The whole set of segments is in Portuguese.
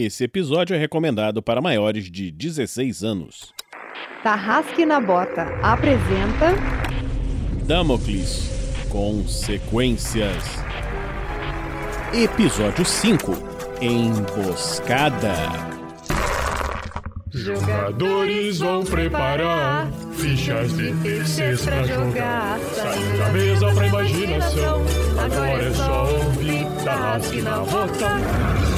Esse episódio é recomendado para maiores de 16 anos. Tarrasque na Bota apresenta Damocles Consequências. Episódio 5 Emboscada. Jogadores vão preparar fichas de terceiros pra jogar. Saindo da mesa pra imaginação. Agora é só ouvir Tarrasque na Bota.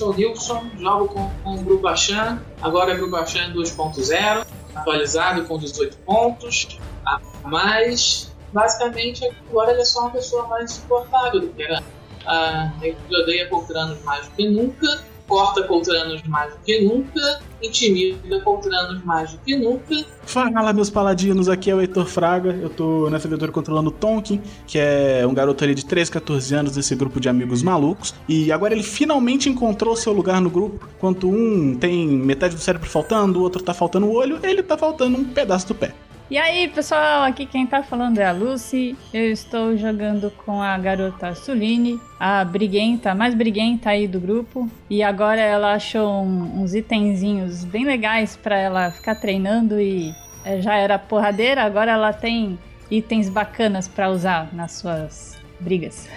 O Nilson, jogo com, com o Grupo Achan, agora é Grupo Achan 2.0, atualizado com 18 pontos, a mais. Basicamente, agora ele é só uma pessoa mais suportável do que era. Ah, ele odeia Coltranos mais do que nunca, corta Coltranos mais do que nunca, intimida Coltranos mais do que nunca, Fala, meus paladinos, aqui é o Heitor Fraga. Eu tô nessa aventura controlando o Tonkin, que é um garoto ali de 13, 14 anos desse grupo de amigos malucos. E agora ele finalmente encontrou seu lugar no grupo. Enquanto um tem metade do cérebro faltando, o outro tá faltando o olho, ele tá faltando um pedaço do pé. E aí, pessoal, aqui quem tá falando é a Lucy. Eu estou jogando com a garota Suline, a briguenta, mais briguenta aí do grupo. E agora ela achou um- uns itenzinhos bem legais pra ela ficar treinando e é, já era porradeira, agora ela tem itens bacanas pra usar nas suas brigas.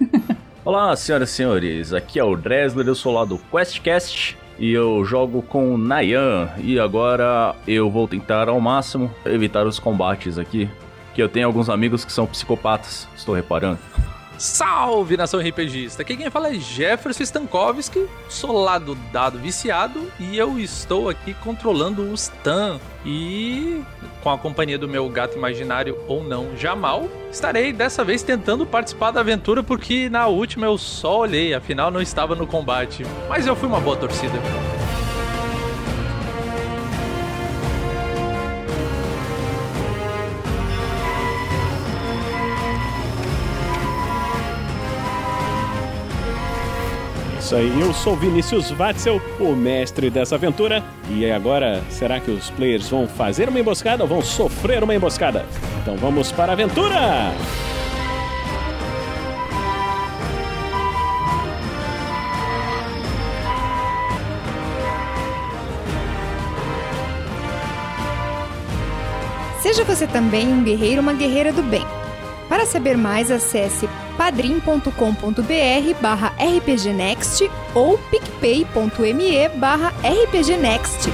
Olá, senhoras e senhores, aqui é o Dresler, eu sou lá do QuestCast e eu jogo com Nayan. E agora eu vou tentar ao máximo evitar os combates aqui, que eu tenho alguns amigos que são psicopatas, estou reparando. Salve nação RPGista! Aqui quem fala é Jefferson Stankovski, sou dado viciado e eu estou aqui controlando o Stan. E com a companhia do meu gato imaginário ou não, Jamal, estarei dessa vez tentando participar da aventura porque na última eu só olhei, afinal não estava no combate. Mas eu fui uma boa torcida. Isso aí, eu sou Vinícius Watzel, o mestre dessa aventura. E agora, será que os players vão fazer uma emboscada ou vão sofrer uma emboscada? Então vamos para a aventura! Seja você também um guerreiro ou uma guerreira do bem. Para saber mais, acesse padrim.com.br barra rpgnext ou picpay.me barra rpgnext.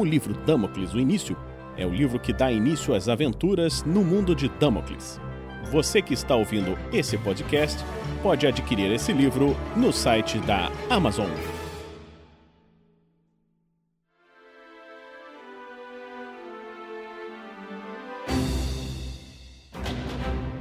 O livro Damocles, o início, é o livro que dá início às aventuras no mundo de Damocles. Você que está ouvindo esse podcast pode adquirir esse livro no site da Amazon.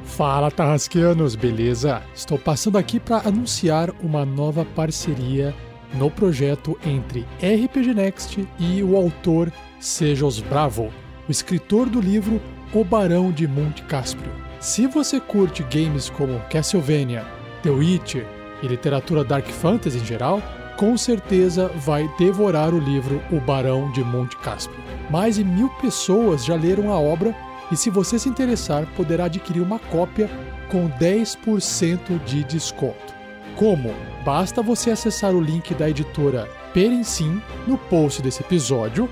Fala, Tarrasqueanos, beleza? Estou passando aqui para anunciar uma nova parceria no projeto entre RPG Next e o autor Sejos Bravo, o escritor do livro O Barão de Monte Cáspio. Se você curte games como Castlevania, The Witcher e literatura Dark Fantasy em geral, com certeza vai devorar o livro O Barão de Monte Cáspio. Mais de mil pessoas já leram a obra e se você se interessar, poderá adquirir uma cópia com 10% de desconto. Como? Basta você acessar o link da editora Perencim no post desse episódio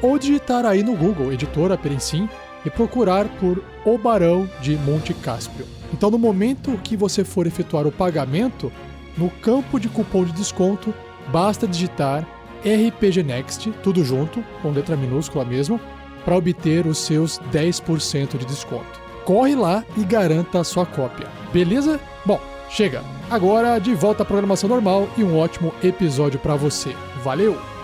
ou digitar aí no Google Editora Perencim e procurar por O Barão de Monte Cáspio. Então, no momento que você for efetuar o pagamento, no campo de cupom de desconto, basta digitar RPG Next, tudo junto, com letra minúscula mesmo, para obter os seus 10% de desconto. Corre lá e garanta a sua cópia. Beleza? Bom, chega. Agora de volta à programação normal e um ótimo episódio para você. Valeu!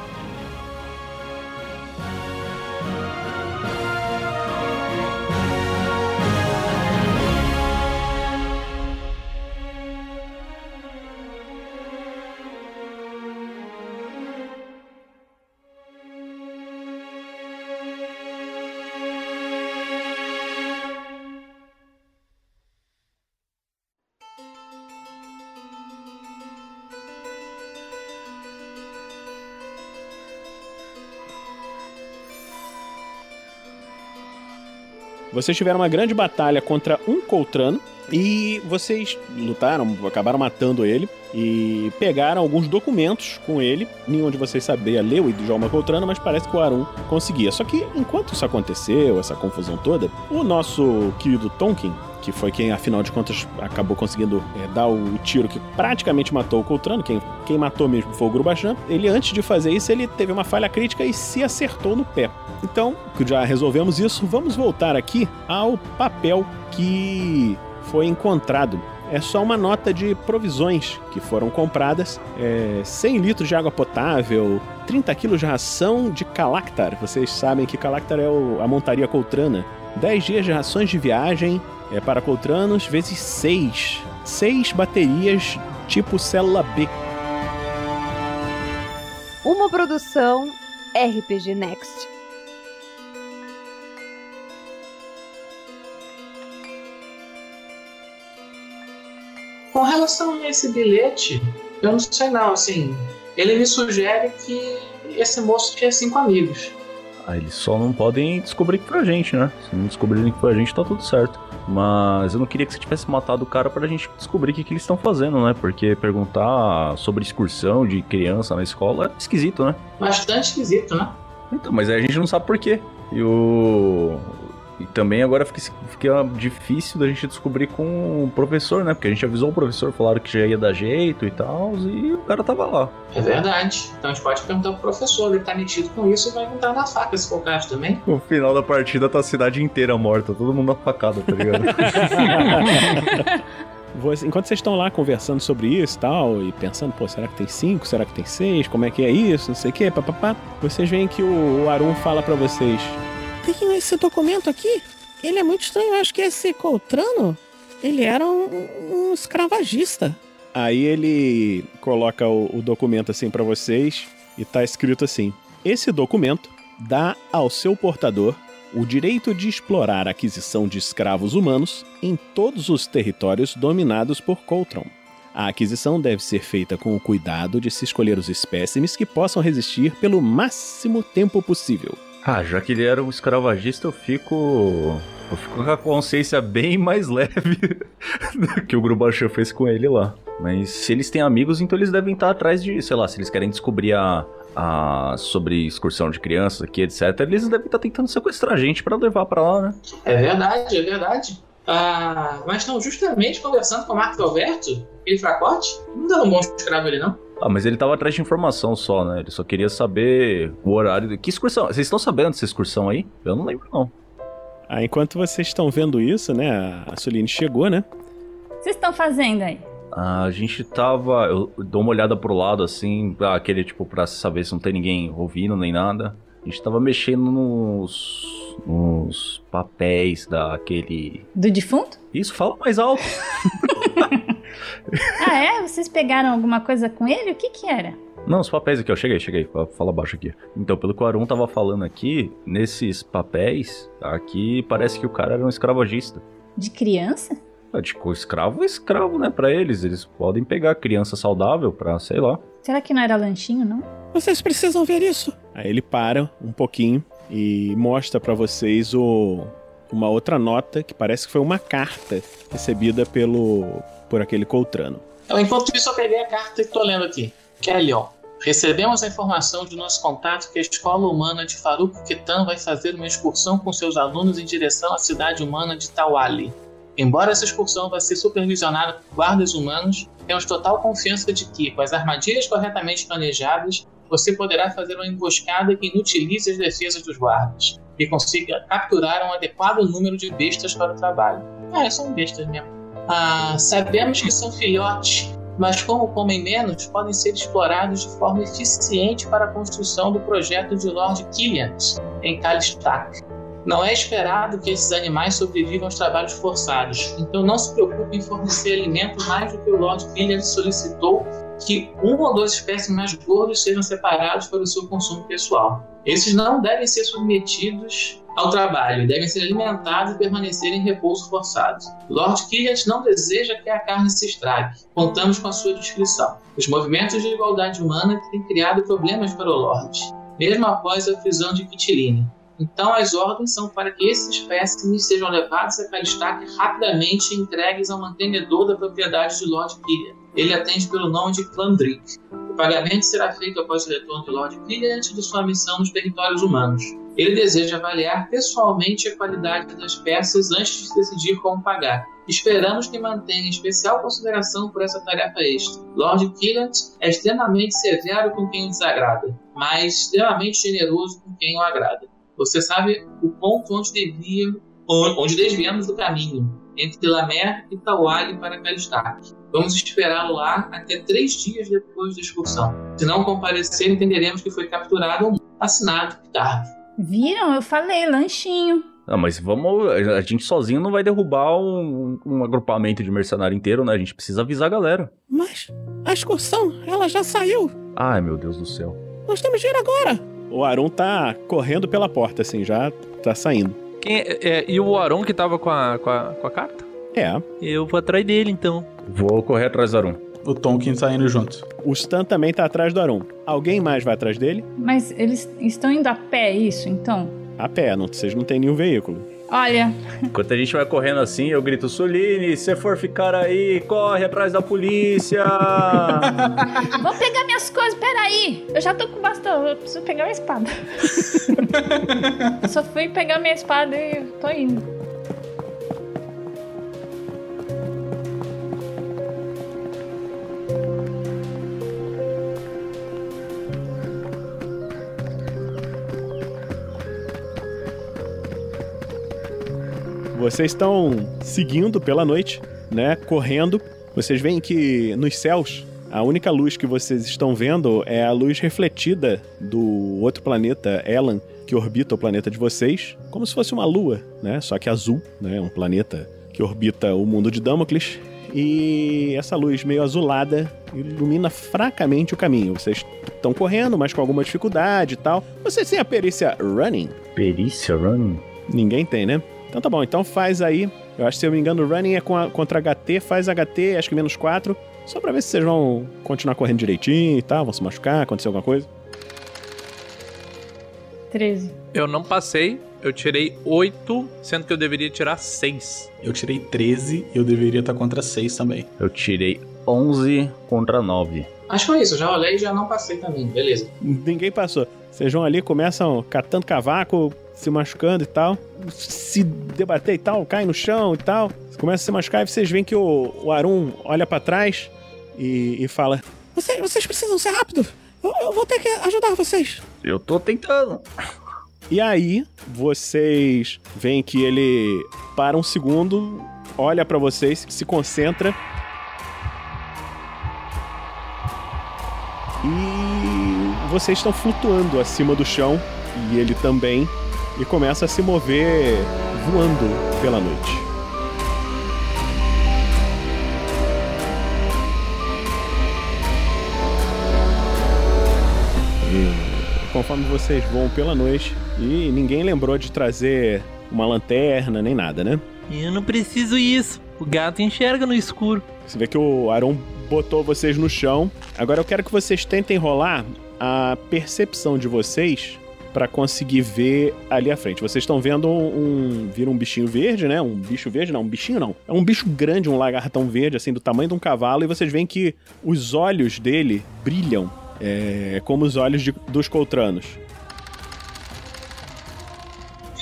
Vocês tiveram uma grande batalha contra um Coltrano e vocês lutaram, acabaram matando ele e pegaram alguns documentos com ele. Nenhum de vocês sabia ler o idioma Coltrano, mas parece que o Arun conseguia. Só que enquanto isso aconteceu, essa confusão toda, o nosso querido Tonkin, que foi quem, afinal de contas, acabou conseguindo é, dar o tiro que praticamente matou o Coltrano, quem, quem matou mesmo foi o Grubachan, ele, antes de fazer isso, ele teve uma falha crítica e se acertou no pé. Então, já resolvemos isso, vamos voltar aqui ao papel que foi encontrado. É só uma nota de provisões que foram compradas: é, 100 litros de água potável, 30 quilos de ração de Calactar. Vocês sabem que Calactar é o, a montaria coltrana. 10 dias de rações de viagem é, para coltranos, vezes 6. 6 baterias tipo célula B. Uma produção RPG Next. Com relação a esse bilhete, eu não sei não, assim, ele me sugere que esse moço tinha cinco amigos. Ah, eles só não podem descobrir que foi a gente, né? Se não descobrirem que foi a gente, tá tudo certo. Mas eu não queria que você tivesse matado o cara pra gente descobrir o que, que eles estão fazendo, né? Porque perguntar sobre excursão de criança na escola é esquisito, né? Bastante esquisito, né? Então, mas aí a gente não sabe por quê. E o. E também agora fica, fica difícil da gente descobrir com o professor, né? Porque a gente avisou o professor, falaram que já ia dar jeito e tal, e o cara tava lá. É verdade. Então a gente pode perguntar pro professor, ele tá metido com isso e vai entrar na faca se for o caso também. No final da partida tá a cidade inteira morta, todo mundo na facada, tá ligado? Enquanto vocês estão lá conversando sobre isso e tal, e pensando, pô, será que tem cinco? Será que tem seis? Como é que é isso? Não sei o quê, papapá. Vocês veem que o, o Arun fala pra vocês. Tem esse documento aqui? Ele é muito estranho. Eu acho que esse Coltrano, ele era um, um escravagista. Aí ele coloca o, o documento assim pra vocês e tá escrito assim: Esse documento dá ao seu portador o direito de explorar a aquisição de escravos humanos em todos os territórios dominados por Coltron. A aquisição deve ser feita com o cuidado de se escolher os espécimes que possam resistir pelo máximo tempo possível. Ah, já que ele era um escravagista, eu fico. Eu fico com a consciência bem mais leve do que o Grubachan fez com ele lá. Mas se eles têm amigos, então eles devem estar atrás de, sei lá, se eles querem descobrir a, a sobre excursão de crianças aqui, etc. Eles devem estar tentando sequestrar a gente pra levar pra lá, né? É verdade, é verdade. Ah, mas não, justamente conversando com o Marco Alberto, aquele fracote, não deu um bom escravo ele não. Ah, mas ele tava atrás de informação só, né? Ele só queria saber o horário. Que excursão? Vocês estão sabendo dessa excursão aí? Eu não lembro, não. Ah, enquanto vocês estão vendo isso, né? A Soline chegou, né? Vocês estão fazendo aí? A gente tava. Eu dou uma olhada pro lado assim, pra aquele tipo, pra saber se não tem ninguém ouvindo nem nada. A gente tava mexendo nos. nos papéis daquele. Do defunto? Isso, fala mais alto. Ah, é? Vocês pegaram alguma coisa com ele? O que que era? Não, os papéis aqui, ó. Cheguei, cheguei. Fa- Fala baixo aqui. Então, pelo que o Arun tava falando aqui, nesses papéis, aqui parece que o cara era um escravagista. De criança? Ah, Tipo, escravo é escravo, né? Pra eles. Eles podem pegar criança saudável pra, sei lá. Será que não era lanchinho, não? Vocês precisam ver isso. Aí ele para um pouquinho e mostra pra vocês o, uma outra nota que parece que foi uma carta recebida pelo por aquele Coltrano. Então, enquanto isso, eu peguei a carta e tô lendo aqui. Kelly, ó. Recebemos a informação de nosso contato que a escola humana de Faruk Ketan vai fazer uma excursão com seus alunos em direção à cidade humana de Tawali. Embora essa excursão vá ser supervisionada por guardas humanos, temos total confiança de que, com as armadilhas corretamente planejadas, você poderá fazer uma emboscada que inutilize as defesas dos guardas e consiga capturar um adequado número de bestas para o trabalho. Ah, são bestas mesmo. Ah, sabemos que são filhotes, mas como comem menos, podem ser explorados de forma eficiente para a construção do projeto de Lord Killian em Kalistak. Não é esperado que esses animais sobrevivam aos trabalhos forçados, então não se preocupe em fornecer alimento mais do que o Lord Killian solicitou que um ou dois espécimes mais gordos sejam separados para o seu consumo pessoal. Esses não devem ser submetidos ao trabalho, devem ser alimentados e permanecer em repouso forçado. Lord Killian não deseja que a carne se estrague. Contamos com a sua descrição. Os movimentos de igualdade humana têm criado problemas para o Lord, mesmo após a prisão de Kitiline. Então, as ordens são para que esses espécimes sejam levados a Calistac rapidamente entregues ao mantenedor da propriedade de Lord Killian. Ele atende pelo nome de Clandrick. O pagamento será feito após o retorno de Lord Killian de sua missão nos territórios humanos. Ele deseja avaliar pessoalmente a qualidade das peças antes de decidir como pagar. Esperamos que mantenha especial consideração por essa tarefa extra. Lord Killian é extremamente severo com quem o desagrada, mas extremamente generoso com quem o agrada. Você sabe o ponto onde devia, onde desviamos do caminho entre Lamer e Tawali para Kalistak. Vamos esperá-lo lá até três dias depois da excursão. Se não comparecer, entenderemos que foi capturado ou assinado tarde. Viram? Eu falei, lanchinho. Ah, mas vamos. A gente sozinho não vai derrubar um, um agrupamento de mercenário inteiro, né? A gente precisa avisar a galera. Mas a excursão, ela já saiu. Ai, meu Deus do céu. Nós temos que ir agora. O Aron tá correndo pela porta, assim, já tá saindo. Quem é- é- e o Aron que tava com a, com, a, com a carta? É. Eu vou atrás dele, então. Vou correr atrás do Arum. O Tonkin saindo junto. O Stan também tá atrás do Aron. Alguém mais vai atrás dele? Mas eles estão indo a pé, isso, então? A pé, não, vocês não têm nenhum veículo. Olha, Enquanto a gente vai correndo assim, eu grito: Suline, se for ficar aí, corre atrás da polícia! vou pegar minhas coisas, peraí. Eu já tô com bastão, eu preciso pegar minha espada. Eu Só fui pegar minha espada e tô indo. Vocês estão seguindo pela noite, né? Correndo. Vocês veem que nos céus, a única luz que vocês estão vendo é a luz refletida do outro planeta, Elan, que orbita o planeta de vocês, como se fosse uma lua, né? Só que azul, né? Um planeta que orbita o mundo de Damocles. E essa luz meio azulada ilumina fracamente o caminho. Vocês estão correndo, mas com alguma dificuldade e tal. Vocês têm a perícia running? Perícia running? Ninguém tem, né? Então tá bom, então faz aí. Eu acho que se eu me engano, o running é com a- contra HT, faz HT, acho que menos 4. Só pra ver se vocês vão continuar correndo direitinho e tal, vão se machucar, acontecer alguma coisa. 13. Eu não passei, eu tirei 8, sendo que eu deveria tirar 6. Eu tirei 13 e eu deveria estar contra 6 também. Eu tirei 11 contra 9. Acho que foi isso, eu já olhei e já não passei também, beleza. Ninguém passou. Vocês vão ali, começam catando cavaco, se machucando e tal. Se debater e tal, cai no chão e tal. Começa a se machucar e vocês veem que o, o Arum olha pra trás e, e fala: Você- vocês precisam ser rápido. Eu, eu vou ter que ajudar vocês. Eu tô tentando. E aí, vocês veem que ele para um segundo, olha pra vocês, se concentra. E vocês estão flutuando acima do chão, e ele também, e começa a se mover voando pela noite. E conforme vocês voam pela noite, e ninguém lembrou de trazer uma lanterna nem nada, né? Eu não preciso isso. O gato enxerga no escuro. Você vê que o Aron botou vocês no chão. Agora eu quero que vocês tentem rolar a percepção de vocês pra conseguir ver ali à frente. Vocês estão vendo um, vira um bichinho verde, né? Um bicho verde, não, um bichinho não. É um bicho grande, um lagartão verde, assim, do tamanho de um cavalo, e vocês veem que os olhos dele brilham É como os olhos de- dos coltranos.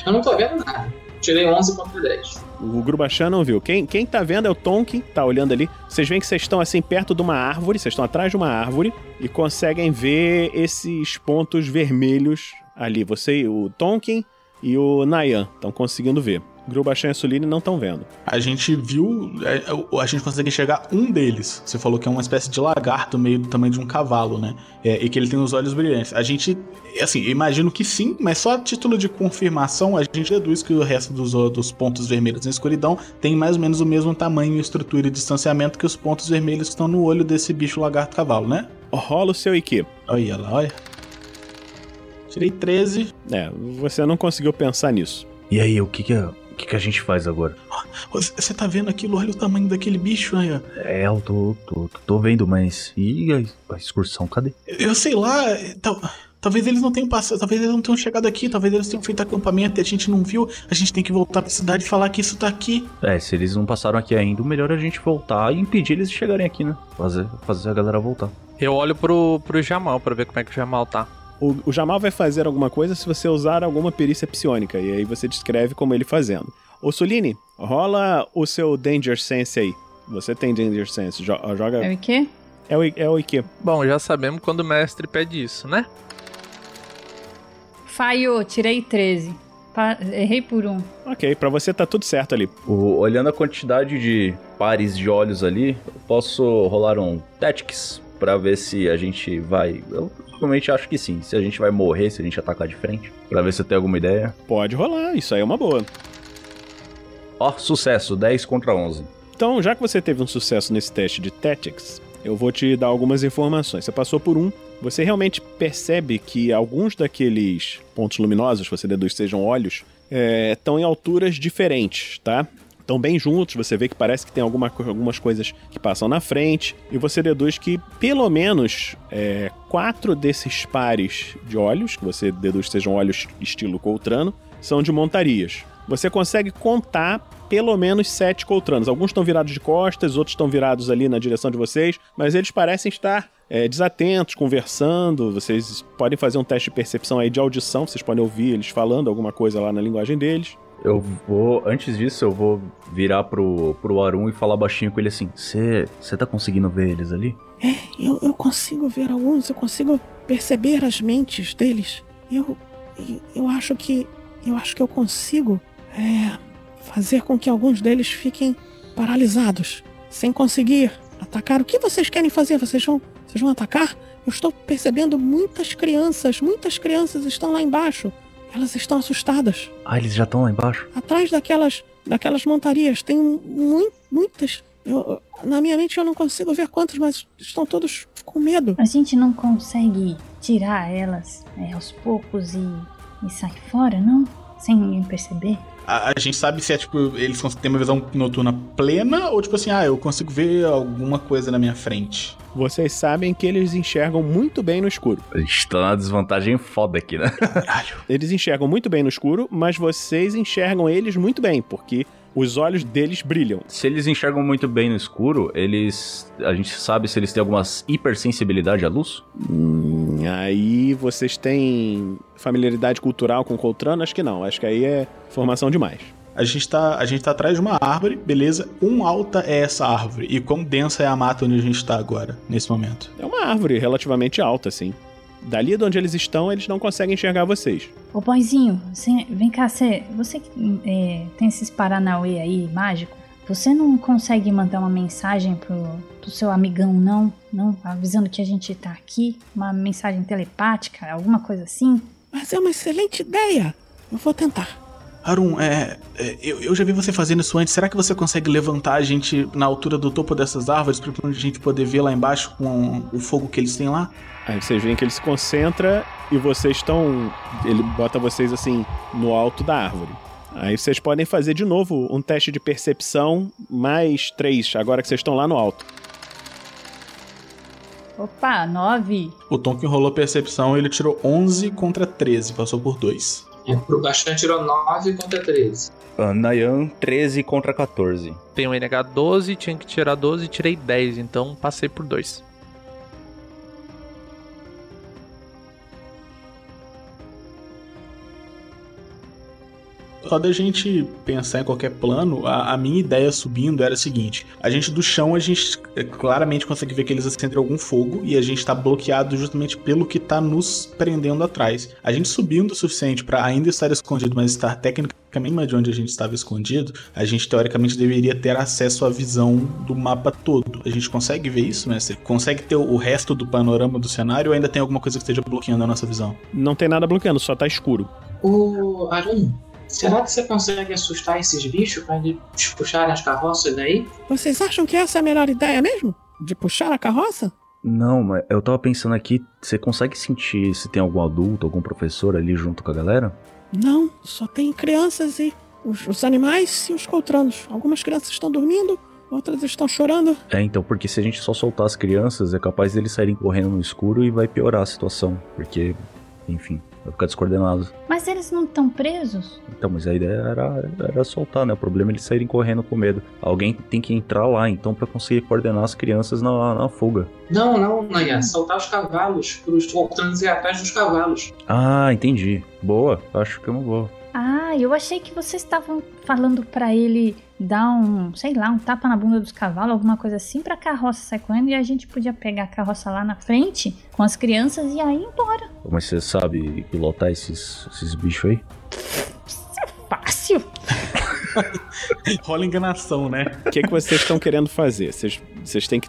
Eu não tô vendo nada. Tirei 11 contra 10. O Grubachan não viu. Quem, quem tá vendo é o Tonkin, tá olhando ali. Vocês veem que vocês estão assim perto de uma árvore, vocês estão atrás de uma árvore e conseguem ver esses pontos vermelhos ali. Você, o Tonkin e o Nayan estão conseguindo ver. Grubachan e Suline não estão vendo. A gente viu. é, A gente consegue enxergar um deles. Você falou que é uma espécie de lagarto, meio do tamanho de um cavalo, né? É, e que ele tem os olhos brilhantes. A gente. Assim, imagino que sim, mas só a título de confirmação, a gente deduz que o resto dos, dos pontos vermelhos na escuridão tem mais ou menos o mesmo tamanho, estrutura e distanciamento que os pontos vermelhos que estão no olho desse bicho lagarto cavalo, né? Rola o seu IQ. Olha lá, olha. Tirei 13. É, você não conseguiu pensar nisso. E aí, o que que, é- o que que a gente faz agora? Você você tá vendo aquilo? Olha o tamanho daquele bicho, aí, ó. É, eu tô, tô, tô vendo, mas. E a, a excursão, cadê? Eu sei lá, tal- talvez eles não tenham passado, talvez eles não tenham chegado aqui, talvez eles tenham feito acampamento e a gente não viu. A gente tem que voltar pra cidade e falar que isso tá aqui. É, se eles não passaram aqui ainda, o melhor é a gente voltar e impedir eles de chegarem aqui, né? Fazer, fazer a galera voltar. Eu olho pro, pro Jamal pra ver como é que o Jamal tá. O, o Jamal vai fazer alguma coisa se você usar alguma perícia psionica, e aí você descreve como ele fazendo. Ô Suline, rola o seu Danger Sense aí. Você tem Danger Sense, jo- joga. É o quê? É o, é o IQ. Bom, já sabemos quando o mestre pede isso, né? Falhou, tirei 13. Pa- Errei por um. Ok, pra você tá tudo certo ali. O- olhando a quantidade de pares de olhos ali, eu posso rolar um Tactics pra ver se a gente vai. Eu provavelmente acho que sim. Se a gente vai morrer, se a gente atacar de frente. Pra ver se eu tenho alguma ideia. Pode rolar, isso aí é uma boa. Ó, sucesso, 10 contra 11. Então, já que você teve um sucesso nesse teste de Tactics, eu vou te dar algumas informações. Você passou por um, você realmente percebe que alguns daqueles pontos luminosos, você deduz sejam olhos, é, estão em alturas diferentes, tá? Estão bem juntos, você vê que parece que tem alguma algumas coisas que passam na frente, e você deduz que pelo menos é, quatro desses pares de olhos, que você deduz sejam olhos estilo Coltrano, são de montarias. Você consegue contar pelo menos sete coltranos. Alguns estão virados de costas, outros estão virados ali na direção de vocês, mas eles parecem estar é, desatentos, conversando. Vocês podem fazer um teste de percepção aí de audição, vocês podem ouvir eles falando alguma coisa lá na linguagem deles. Eu vou. Antes disso, eu vou virar pro, pro Arun e falar baixinho com ele assim: Você tá conseguindo ver eles ali? É, eu, eu consigo ver alguns, eu consigo perceber as mentes deles. Eu, eu acho que, eu acho que eu consigo é, fazer com que alguns deles fiquem paralisados, sem conseguir atacar. O que vocês querem fazer? Vocês vão, vocês vão atacar? Eu estou percebendo muitas crianças, muitas crianças estão lá embaixo. Elas estão assustadas. Ah, eles já estão lá embaixo? Atrás daquelas, daquelas montarias tem mui- muitas. Eu- na minha mente eu não consigo ver quantos, mas estão todos com medo. A gente não consegue tirar elas é, aos poucos e, e sair fora, não? Sem ninguém perceber? A, a gente sabe se é tipo, eles têm uma visão noturna plena ou tipo assim, ah, eu consigo ver alguma coisa na minha frente. Vocês sabem que eles enxergam muito bem no escuro. A gente tá na desvantagem foda aqui, né? Eles enxergam muito bem no escuro, mas vocês enxergam eles muito bem, porque os olhos deles brilham. Se eles enxergam muito bem no escuro, eles. A gente sabe se eles têm algumas hipersensibilidade à luz? Hum, aí vocês têm familiaridade cultural com Coltrano? Acho que não. Acho que aí é formação demais. A gente, tá, a gente tá atrás de uma árvore, beleza? Quão alta é essa árvore? E quão densa é a mata onde a gente tá agora, nesse momento? É uma árvore relativamente alta, assim. Dali de onde eles estão, eles não conseguem enxergar vocês. Ô boizinho, cê- vem cá, cê, você que é, tem esses Paranauê aí mágico, você não consegue mandar uma mensagem pro, pro seu amigão, não? Não? Avisando que a gente tá aqui? Uma mensagem telepática, alguma coisa assim? Mas é uma excelente ideia. Eu vou tentar. Harun, é, é, eu, eu já vi você fazendo isso antes. Será que você consegue levantar a gente na altura do topo dessas árvores pra a gente poder ver lá embaixo com o fogo que eles têm lá? Aí vocês veem que ele se concentra e vocês estão. Ele bota vocês assim no alto da árvore. Aí vocês podem fazer de novo um teste de percepção mais três, agora que vocês estão lá no alto. Opa, nove. O Tom que rolou percepção, ele tirou 11 contra 13, passou por 2. É, pro Bashan tirou 9 contra 13. Ah, Nayan, 13 contra 14. Tenho um NH 12, tinha que tirar 12 tirei 10, então passei por 2. Só da gente pensar em qualquer plano, a, a, minha ideia subindo era a seguinte: a gente do chão, a gente é, claramente consegue ver que eles acendem algum fogo e a gente tá bloqueado justamente pelo que tá nos prendendo atrás. A gente subindo o suficiente para ainda estar escondido, mas estar tecnicamente de onde a gente estava escondido, a gente teoricamente deveria ter acesso à visão do mapa todo. A gente consegue ver isso, mestre? Consegue ter o resto do panorama do cenário ou ainda tem alguma coisa que esteja bloqueando a nossa visão? Não tem nada bloqueando, só tá escuro. O Arun, será que você consegue assustar esses bichos para eles puxarem as carroças daí? Vocês acham que essa é a melhor ideia mesmo? De puxar a carroça? Não, mas eu tava pensando aqui, você consegue sentir se tem algum adulto, algum professor ali junto com a galera? Não, só tem crianças e os, os animais e os coltranos. Algumas crianças estão dormindo, outras estão chorando. É, então, porque se a gente só soltar as crianças, é capaz deles saírem correndo no escuro e vai piorar a situação. Porque, enfim, vai ficar descoordenado. Mas eles não estão presos? Então, mas a ideia era, era soltar, né? O problema é eles saírem correndo com medo. Alguém tem que entrar lá, então, para conseguir coordenar as crianças na, na fuga. Não, não, Naya. Soltar os cavalos, para os voltantes ir atrás dos cavalos. Ah, entendi. Boa. Acho que é uma boa. Ah, eu achei que vocês estavam falando para ele dar um, sei lá, um tapa na bunda dos cavalos, alguma coisa assim, pra carroça sair correndo e a gente podia pegar a carroça lá na frente com as crianças e aí ir embora. Mas você sabe pilotar esses, esses bichos aí? Isso é fácil. Rola enganação, né? O que, que vocês estão querendo fazer? Vocês, vocês têm que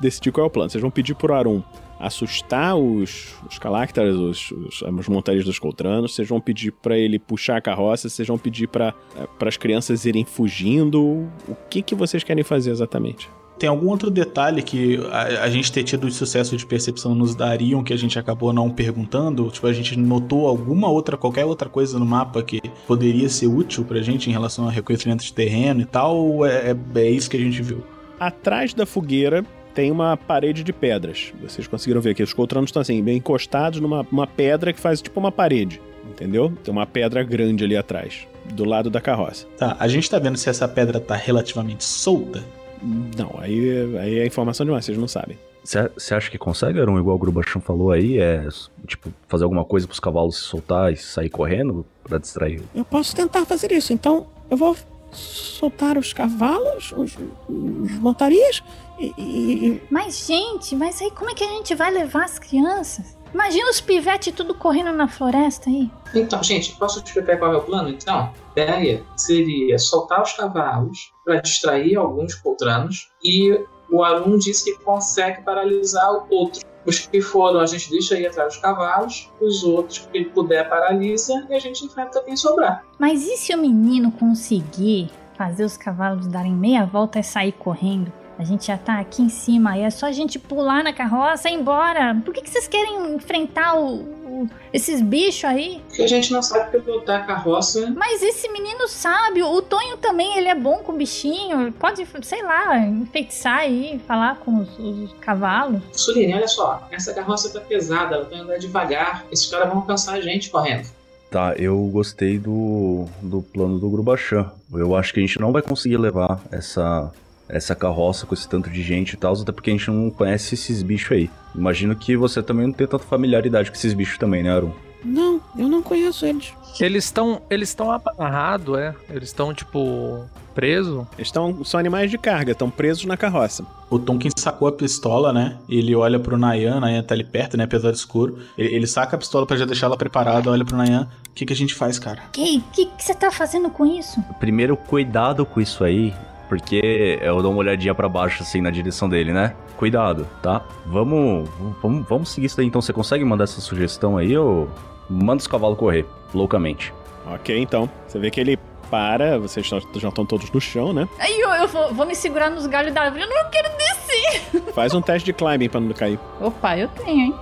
decidir qual é o plano. Vocês vão pedir pro Arum assustar os, os Calactares, os, os, montarias dos Coltranos, vocês vão pedir para ele puxar a carroça, vocês vão pedir para eh, as crianças irem fugindo. O que, que vocês querem fazer exatamente? Tem algum outro detalhe que a, a, gente ter tido sucesso de percepção nos dariam que a gente acabou não perguntando? Tipo, a gente notou alguma outra, qualquer outra coisa no mapa que poderia ser útil pra gente em relação a reconhecimento de terreno e tal? Ou é, é, é isso que a gente viu? Atrás da fogueira tem uma parede de pedras. Vocês conseguiram ver que os coltranos estão assim, bem encostados numa uma pedra que faz tipo uma parede. Entendeu? Tem uma pedra grande ali atrás, do lado da carroça. Tá, a gente tá vendo se essa pedra tá relativamente solta? Não, aí, aí é informação demais, vocês não sabem. Você acha que consegue, Aaron, igual o Grubachão falou aí, é tipo fazer alguma coisa para os cavalos se soltar e sair correndo para distrair? Eu posso tentar fazer isso, então eu vou soltar os cavalos, os, os montarias e, e, Mas, gente, mas aí como é que a gente vai levar as crianças? Imagina os pivetes tudo correndo na floresta aí. Então, gente, posso te explicar qual é o plano, então? A ideia seria soltar os cavalos para distrair alguns poltranos e o Arun disse que consegue paralisar outros. Os que foram, a gente deixa aí atrás dos cavalos, os outros que ele puder paralisa e a gente enfrenta quem sobrar. Mas e se o menino conseguir fazer os cavalos darem meia volta e sair correndo? A gente já tá aqui em cima e é só a gente pular na carroça e ir embora. Por que, que vocês querem enfrentar o, o, esses bichos aí? Porque a gente não sabe pilotar a carroça. Mas esse menino sabe. O Tonho também, ele é bom com bichinho. Pode, sei lá, enfeitiçar aí, falar com os, os cavalos. Suline, olha só. Essa carroça tá pesada, ela vai andar devagar. Esses caras vão alcançar a gente correndo. Tá, eu gostei do, do plano do Grubachan. Eu acho que a gente não vai conseguir levar essa essa carroça com esse tanto de gente e tal, até porque a gente não conhece esses bichos aí. Imagino que você também não tem tanta familiaridade com esses bichos também, né, Arum? Não, eu não conheço eles. Eles estão eles estão amarrados, é? Eles estão tipo presos? Eles estão são animais de carga, estão presos na carroça. O Tonkin sacou a pistola, né? Ele olha pro Nayan, Nayan tá ali perto, né? Apesar do escuro. Ele, ele saca a pistola para já deixar ela preparada, olha pro Nayan. O que, que a gente faz, cara? Que, que você tá fazendo com isso? Primeiro, cuidado com isso aí. Porque eu dou uma olhadinha para baixo, assim, na direção dele, né? Cuidado, tá? Vamos, vamos, vamos seguir isso daí. Então, você consegue mandar essa sugestão aí ou manda os cavalos correr, loucamente? Ok, então. Você vê que ele para, vocês já estão todos no chão, né? Aí eu, eu vou, vou, me segurar nos galhos da árvore, eu não quero descer. Faz um teste de climbing pra não cair. Opa, eu tenho, hein?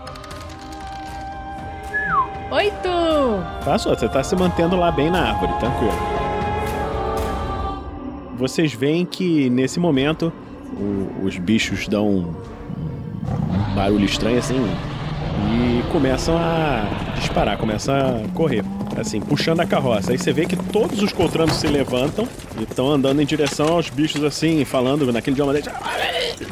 Oito! Tá só, você tá se mantendo lá bem na árvore, tranquilo vocês veem que nesse momento o, os bichos dão um, barulho estranho assim e começam a disparar, começam a correr, assim, puxando a carroça. Aí você vê que todos os coltranos se levantam e estão andando em direção aos bichos assim, falando naquele idioma dele.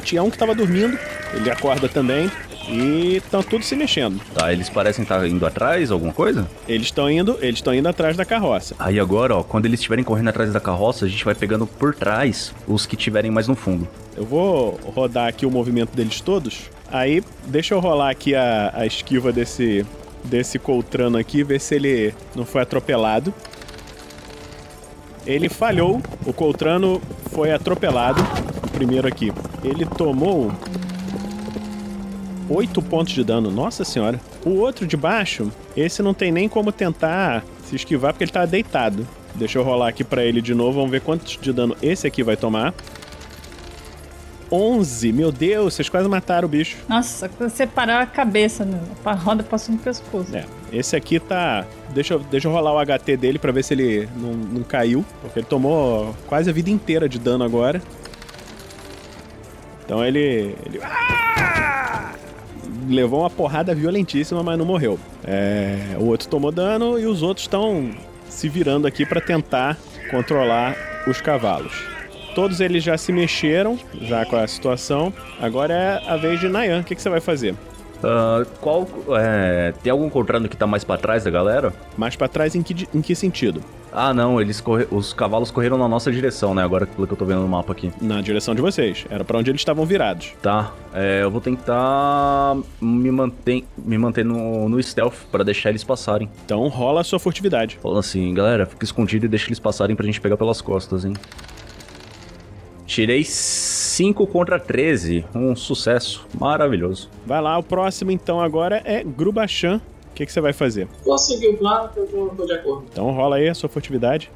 Tinha um que estava dormindo, ele acorda também e estão tudo se mexendo. Tá, eles parecem estar indo atrás, alguma coisa? Eles estão indo, eles estão indo atrás da carroça. Aí agora, ó, quando eles estiverem correndo atrás da carroça, a gente vai pegando por trás os que estiverem mais no fundo. Eu vou rodar aqui o movimento deles todos. Aí, deixa eu rolar aqui a, a esquiva desse desse Coltrano aqui, ver se ele não foi atropelado. Ele falhou, o Coltrano foi atropelado, o primeiro aqui. Ele tomou 8 pontos de dano, nossa senhora. O outro de baixo, esse não tem nem como tentar se esquivar porque ele tá deitado. Deixa eu rolar aqui pra ele de novo, vamos ver quantos de dano esse aqui vai tomar. 11, meu Deus, vocês quase mataram o bicho. Nossa, você parar a cabeça, né? a roda passou no pescoço. É, esse aqui tá. Deixa eu, deixa eu rolar o HT dele pra ver se ele não, não caiu, porque ele tomou quase a vida inteira de dano agora. Então ele. ele... Ah! Levou uma porrada violentíssima, mas não morreu. É, o outro tomou dano e os outros estão se virando aqui para tentar controlar os cavalos. Todos eles já se mexeram, já com a situação. Agora é a vez de Nayan. O que, que você vai fazer? Uh, qual. É, tem algum Coltrano que tá mais para trás da galera? Mais para trás em que, em que sentido? Ah, não, eles corre... os cavalos correram na nossa direção, né? Agora pelo que eu tô vendo no mapa aqui. Na direção de vocês. Era para onde eles estavam virados. Tá. É, eu vou tentar me manter, me manter no, no stealth para deixar eles passarem. Então rola a sua furtividade. Falando assim, galera, fica escondido e deixa eles passarem pra gente pegar pelas costas, hein? Tirei 5 contra 13. Um sucesso. Maravilhoso. Vai lá, o próximo então agora é Grubachan. O que, que você vai fazer? Vou seguir o plano que eu tô, tô de acordo. Então rola aí a sua furtividade.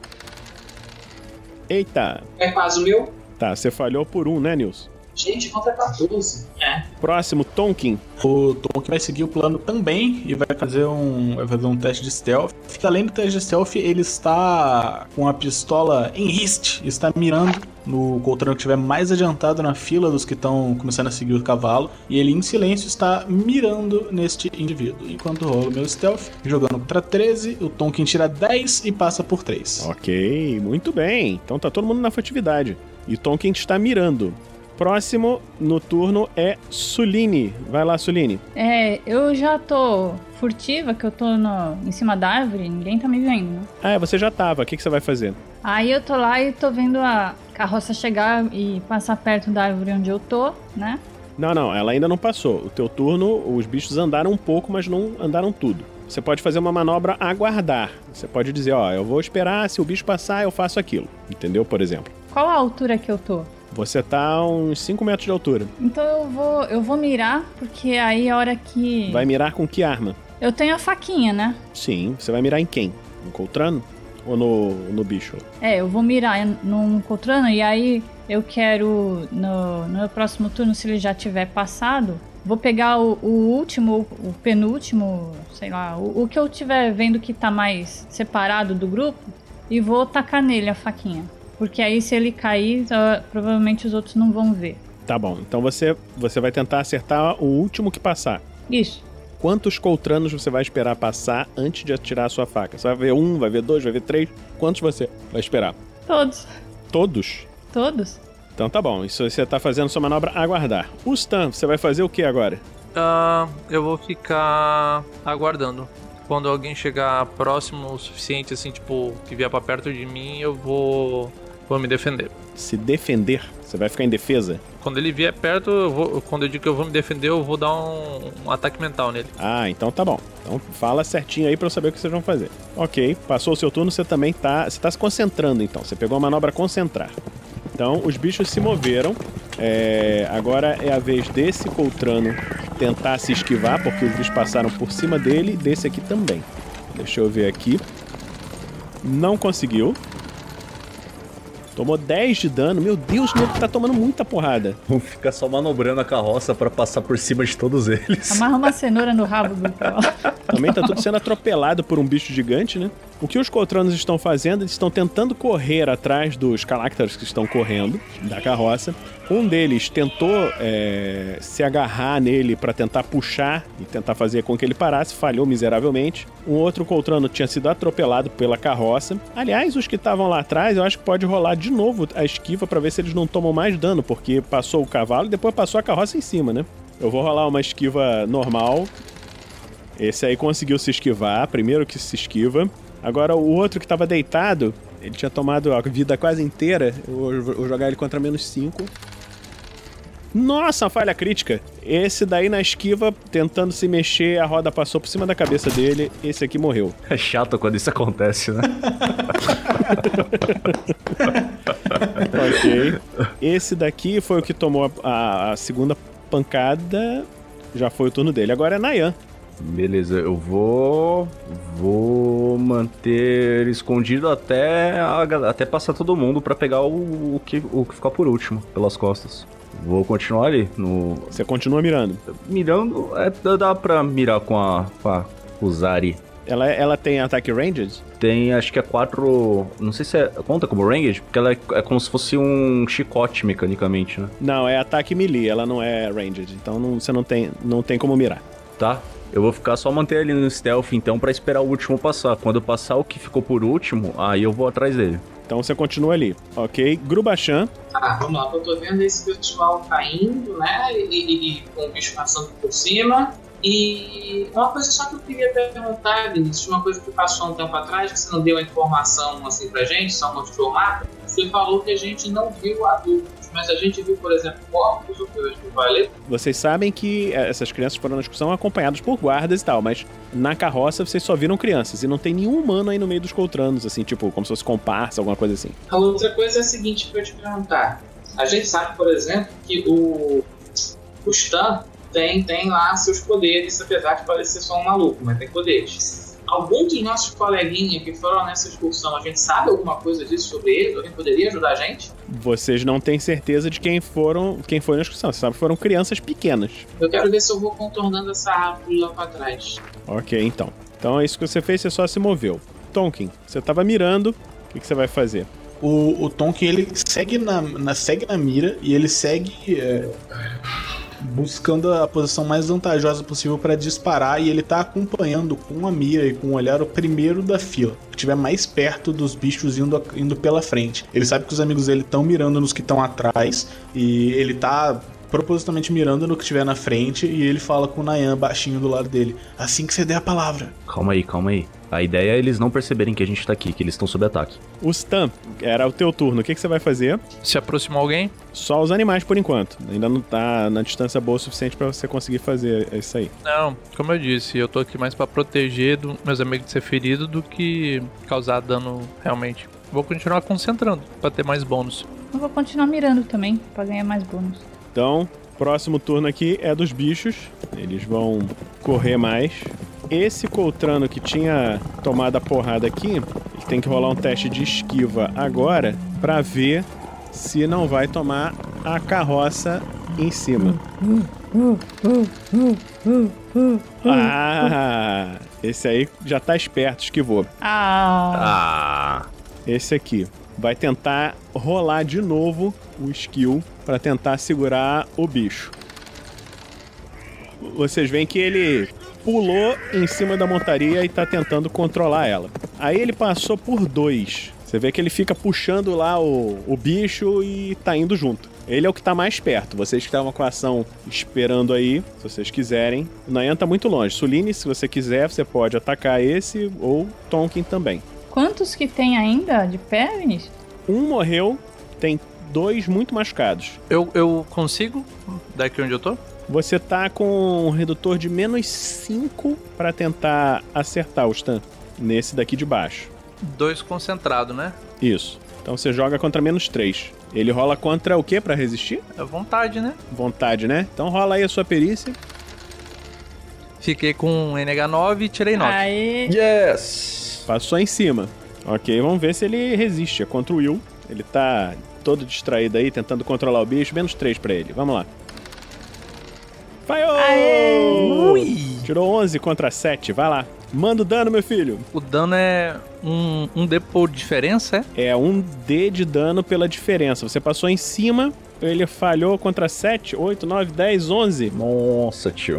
Eita! É quase o meu? Tá, você falhou por um, né, Nilson? Gente, conta 14. É. Próximo, Tonkin. O Tonkin vai seguir o plano também e vai fazer um, vai fazer um teste de stealth. Além do teste de stealth, ele está com a pistola em riste, está mirando no Coltrano que estiver mais adiantado na fila dos que estão começando a seguir o cavalo. E ele, em silêncio, está mirando neste indivíduo. Enquanto rola o meu stealth, jogando contra 13, o Tonkin tira 10 e passa por 3. Ok, muito bem. Então tá todo mundo na furtividade. E Tonkin está mirando. Próximo no turno é Suline. Vai lá, Suline. É, eu já tô furtiva, que eu tô no, em cima da árvore, ninguém tá me vendo? Ah, você já tava. O que, que você vai fazer? Aí eu tô lá e tô vendo a carroça chegar e passar perto da árvore onde eu tô, né? Não, não, ela ainda não passou. O teu turno, os bichos andaram um pouco, mas não andaram tudo. Você pode fazer uma manobra aguardar. Você pode dizer, ó, eu vou esperar, se o bicho passar, eu faço aquilo. Entendeu? Por exemplo. Qual a altura que eu tô? Você tá a uns 5 metros de altura. Então eu vou, eu vou mirar, porque aí a hora que. Vai mirar com que arma? Eu tenho a faquinha, né? Sim, você vai mirar em quem? No Coltrano? Ou no, no bicho? É, eu vou mirar no Coltrano e aí eu quero, no, no próximo turno, se ele já tiver passado, vou pegar o, o último, o penúltimo, sei lá, o, o, que eu tiver vendo que tá mais separado do grupo e vou tacar nele a faquinha. Porque aí se ele cair, uh, provavelmente os outros não vão ver. Tá bom, então você, você vai tentar acertar o último que passar. Isso. Quantos coltranos você vai esperar passar antes de atirar a sua faca? Você vai ver um, vai ver dois, vai ver três? Quantos você vai esperar? Todos. Todos? Todos. Então tá bom, isso você tá fazendo sua manobra aguardar. O Stan, você vai fazer o que agora? Uh, eu vou ficar aguardando. Quando alguém chegar próximo o suficiente, assim, tipo, que vier pra perto de mim, eu vou Vou me defender. Se defender? Você vai ficar em defesa? Quando ele vier perto, eu vou, quando eu digo que eu vou me defender, eu vou dar um, um ataque mental nele. Ah, então tá bom. Então fala certinho aí pra eu saber o que vocês vão fazer. Ok, passou o seu turno, você também tá. Você tá se concentrando então. Você pegou a manobra concentrar. Então os bichos se moveram. É, agora é a vez desse Coltrano tentar se esquivar, porque os bichos passaram por cima dele, desse aqui também. Deixa eu ver aqui. Não conseguiu. Tomou 10 de dano. Meu Deus, o nego tá tomando muita porrada. Vamos ficar só manobrando a carroça para passar por cima de todos eles. Amarra uma cenoura no rabo do Também tá tudo sendo atropelado por um bicho gigante, né? O que os Coltranos estão fazendo? Eles estão tentando correr atrás dos Calactars que estão correndo da carroça. Um deles tentou é, se agarrar nele para tentar puxar e tentar fazer com que ele parasse, falhou miseravelmente. Um outro Coltrano tinha sido atropelado pela carroça. Aliás, os que estavam lá atrás, eu acho que pode rolar de novo a esquiva para ver se eles não tomam mais dano, porque passou o cavalo e depois passou a carroça em cima, né? Eu vou rolar uma esquiva normal. Esse aí conseguiu se esquivar, primeiro que se esquiva. Agora o outro que tava deitado, ele tinha tomado a vida quase inteira. Eu vou jogar ele contra menos 5. Nossa, falha crítica. Esse daí na esquiva, tentando se mexer, a roda passou por cima da cabeça dele. Esse aqui morreu. É chato quando isso acontece, né? ok. Esse daqui foi o que tomou a, a- a segunda pancada. Já foi o turno dele. Agora é Nayan. Beleza, eu vou. Vou manter escondido até, a até passar todo mundo pra pegar o, o que, o que ficar por último, pelas costas. Vou continuar ali, no. Você continua mirando. Mirando, é, dá- pra mirar com a. com a Uzari. Ela, ela tem ataque ranged? Tem, acho que é quatro. Não sei se é. Conta como range? Porque ela é, é como se fosse um chicote mecanicamente, né? Não, é ataque melee, ela não é ranged. Então não- você não tem, não tem como mirar. Tá? Eu vou ficar só manter ele no stealth então pra esperar o último passar. Quando passar o que ficou por último, aí eu vou atrás dele. Então você continua ali. Ok. Grubachan. Tá, vamos lá, eu tô vendo esse pessoal caindo, né? E, e- e com o bicho passando por cima. E uma coisa só que eu queria perguntar, Vinícius, uma coisa que passou um tempo atrás, que você não deu a informação assim pra gente, só mostrou o mapa. Você falou que a gente não viu adultos, mas a gente viu, por exemplo, corpos, o que eu acho que valeu. Vocês sabem que eh, essas crianças foram na excursão acompanhadas por guardas e tal, mas na carroça vocês só viram crianças e não tem nenhum humano aí no meio dos coltranos, assim, tipo, como se fosse comparsa, alguma coisa assim. A outra coisa é a seguinte que eu te perguntar. A gente sabe, por exemplo, que o, o Stan tem, tem lá seus poderes, apesar de parecer só um maluco, mas tem poderes. Algum dos nossos coleguinhas que foram nessa excursão, a gente sabe alguma coisa disso sobre eles? Alguém poderia ajudar a gente? Vocês não têm certeza de quem foram, quem foi na excursão. Você sabe que foram crianças pequenas. Eu quero ver se eu vou contornando essa árvore lá pra trás. Ok, então. Então é isso que você fez, você só se moveu. Tonkin, você tava mirando, o que, que você vai fazer? O, o Tonkin, ele segue na, na- segue na mira e ele segue é, buscando a posição mais vantajosa possível para disparar e ele tá acompanhando com a mira e com o olhar o primeiro da fila, que estiver mais perto dos bichos indo, indo pela frente. Ele sabe que os amigos dele estão mirando nos que estão atrás e ele tá propositalmente mirando no que estiver na frente e ele fala com o Nayan baixinho do lado dele. Assim que você der a palavra. Calma aí, calma aí. A ideia é eles não perceberem que a gente tá aqui, que eles estão sob ataque. O Stan, era o teu turno. O que, que você vai fazer? Se aproximou alguém? Só os animais por enquanto. Ainda não tá na distância boa o suficiente pra você conseguir fazer isso aí. Não, como eu disse, eu tô aqui mais pra proteger do, meus amigos de ser ferido do que causar dano realmente. Vou continuar concentrando pra ter mais bônus. Eu vou continuar mirando também, pra ganhar mais bônus. Então, próximo turno aqui é dos bichos. Eles vão correr mais. Esse Coltrano que tinha tomado a porrada aqui, ele tem que rolar um teste de esquiva agora pra ver se não vai tomar a carroça em cima. Ah, esse aí já tá esperto, esquivou. Ah! Esse aqui vai tentar rolar de novo o skill pra tentar segurar o bicho. Vocês veem que ele pulou em cima da montaria e tá tentando controlar ela. Aí ele passou por dois. Você vê que ele fica puxando lá o, o bicho e tá indo junto. Ele é o que tá mais perto. Vocês que estavam com a ação esperando aí, se vocês quiserem. O Nayan tá muito longe. Suline, se você quiser, você pode atacar esse ou Tonkin também. quantos que tem ainda de pé, Vinícius? Um morreu, tem dois muito machucados. Eu, eu consigo, daqui onde eu tô? Você tá com um redutor de menos 5 pra tentar acertar o stun nesse daqui de baixo. Dois concentrado, né? Isso. Então você joga contra menos 3. Ele rola contra o que pra resistir? É vontade, né? Vontade, né? Então rola aí a sua perícia. Fiquei com NH9 e tirei 9. Aí, Yes! Passou em cima. Ok, vamos ver se ele resiste. É contra o Will. Ele tá todo distraído aí, tentando controlar o bicho. Menos 3 pra ele. Vamos lá. Falhou! Tirou 11 contra 7. Vai lá. Manda o dano, meu filho. O dano é um, um D por diferença, é? É um D de dano pela diferença. Você passou em cima, ele falhou contra 7, 8, 9, 10, 11. Nossa, tio.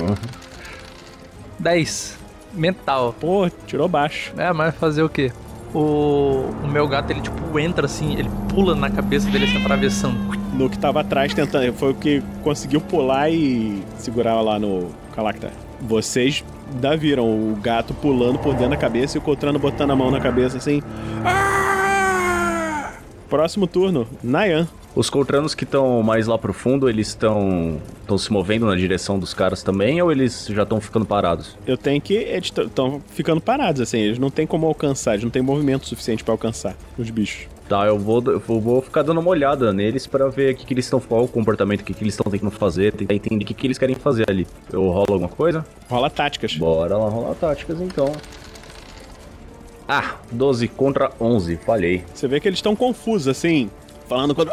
10. Mental. Pô, tirou baixo. É, mas fazer o quê? O, o meu gato, ele tipo entra assim, ele pula na cabeça dele, se atravessando. no que tava atrás, tentando. Foi o que conseguiu pular e segurar lá no Calacta. Vocês da viram o gato pulando por dentro da cabeça e o Cotrano botando a mão na cabeça assim. Ah! Próximo turno, Nayan. Os Coltranos que estão mais lá pro fundo, eles estão estão se movendo na direção dos caras também ou eles já estão ficando parados? Eu tenho que. Eles estão ficando parados, assim. Eles não tem como alcançar, eles não têm movimento suficiente pra alcançar os bichos. Tá, eu vou, eu vou- ficar dando uma olhada neles pra ver o que, que eles estão, qual o comportamento, o que, que eles estão tentando fazer, tentar entender o que, que eles querem fazer ali. Eu rolo alguma coisa? Rola táticas. Bora lá rolar táticas então. Ah, 12 contra 11, falhei. Você vê que eles estão confusos, assim, falando quando.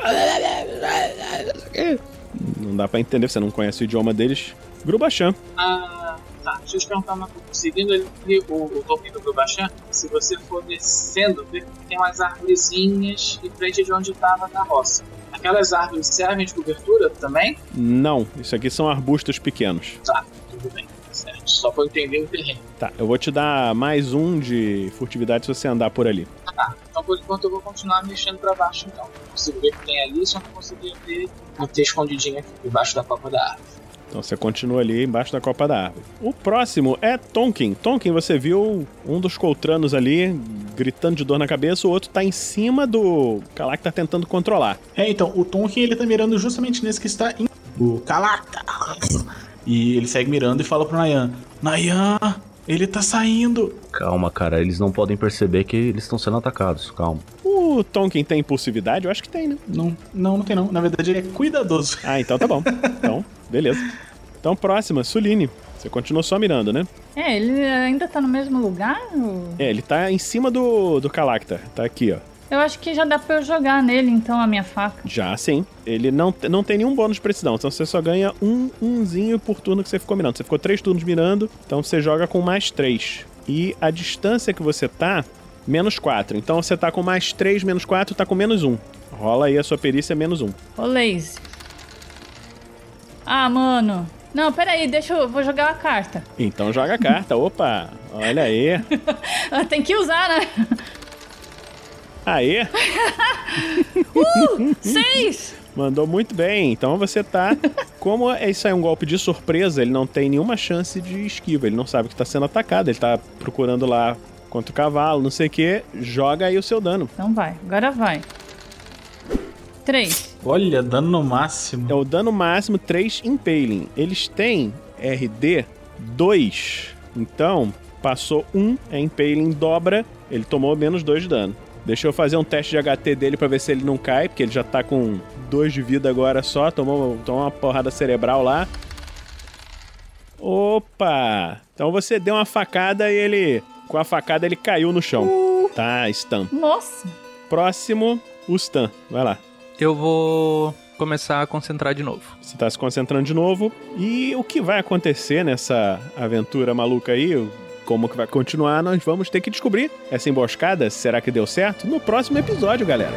Não dá pra entender, você não conhece o idioma deles. Grubachan. Ah, tá. Deixa eu te perguntar uma coisa. Seguindo ali o, o token do Grubachan, se você for descendo, vê que tem umas árvorezinhas em frente de onde estava a carroça. Aquelas árvores servem de cobertura também? Não, isso aqui são arbustos pequenos. Tá, tudo bem. Certo. Só pra eu entender o terreno. Tá, eu vou te dar mais um de furtividade se você andar por ali. Ah, tá. Então por enquanto eu vou continuar mexendo pra baixo então. Não consigo ver o que tem ali, só não consegui ver o ter escondidinho aqui debaixo da copa da árvore. Então você continua ali embaixo da copa da árvore. O próximo é Tonkin. Tonkin, você viu um dos coltranos ali gritando de dor na cabeça, o outro tá em cima do Kalak tá tentando controlar. É, então, o Tonkin ele tá mirando justamente nesse que está em. O Calaca! E ele segue mirando e fala pro Nayan: Nayan, ele tá saindo! Calma, cara, eles não podem perceber que eles estão sendo atacados, calma. O Tonkin tem impulsividade? Eu acho que tem, né? Não, não, não tem não. Na verdade, ele é cuidadoso. Ah, então tá bom. Então, beleza. Então, próxima, Suline. Você continua só mirando, né? É, ele ainda tá no mesmo lugar? ou- É, ele tá em cima do, do Calacta. Tá aqui, ó. Eu acho que já dá pra eu jogar nele, então, a minha faca. Já sim. Ele não, não tem nenhum bônus de precisão. Então você só ganha um umzinho por turno que você ficou mirando. Você ficou três turnos mirando, então você joga com mais três. E a distância que você tá, menos quatro. Então você tá com mais três, menos quatro, tá com menos um. Rola aí a sua perícia menos um. Ô, Lazy. Ah, mano. Não, peraí, deixa eu... Vou jogar a carta. Então joga a carta. Opa! Olha aí. Tem que usar, né? Aê! Uh! Seis! Mandou muito bem. Então você tá. Como isso aí é um golpe de surpresa, ele não tem nenhuma chance de esquiva. Ele não sabe que tá sendo atacado. Ele tá procurando lá contra o cavalo, não sei o que. Joga aí o seu dano. Então vai, agora vai. Três. Olha, dano no máximo. É o dano máximo 3 Impaling. Eles têm RD 2. Então, passou 1, é Impaling dobra. Ele tomou menos 2 de dano. Deixa eu fazer um teste de HT dele pra ver se ele não cai, porque ele já tá com 2 de vida agora só. Tomou, tomou uma porrada cerebral lá. Opa! Então você deu uma facada e ele. Com a facada ele caiu no chão. Tá, stun. Nossa! Próximo, o stun. Vai lá. Eu vou começar a concentrar de novo. Você tá se concentrando de novo. E o que vai acontecer nessa aventura maluca aí? Como que vai continuar? Nós vamos ter que descobrir essa emboscada. Será que deu certo? No próximo episódio, galera.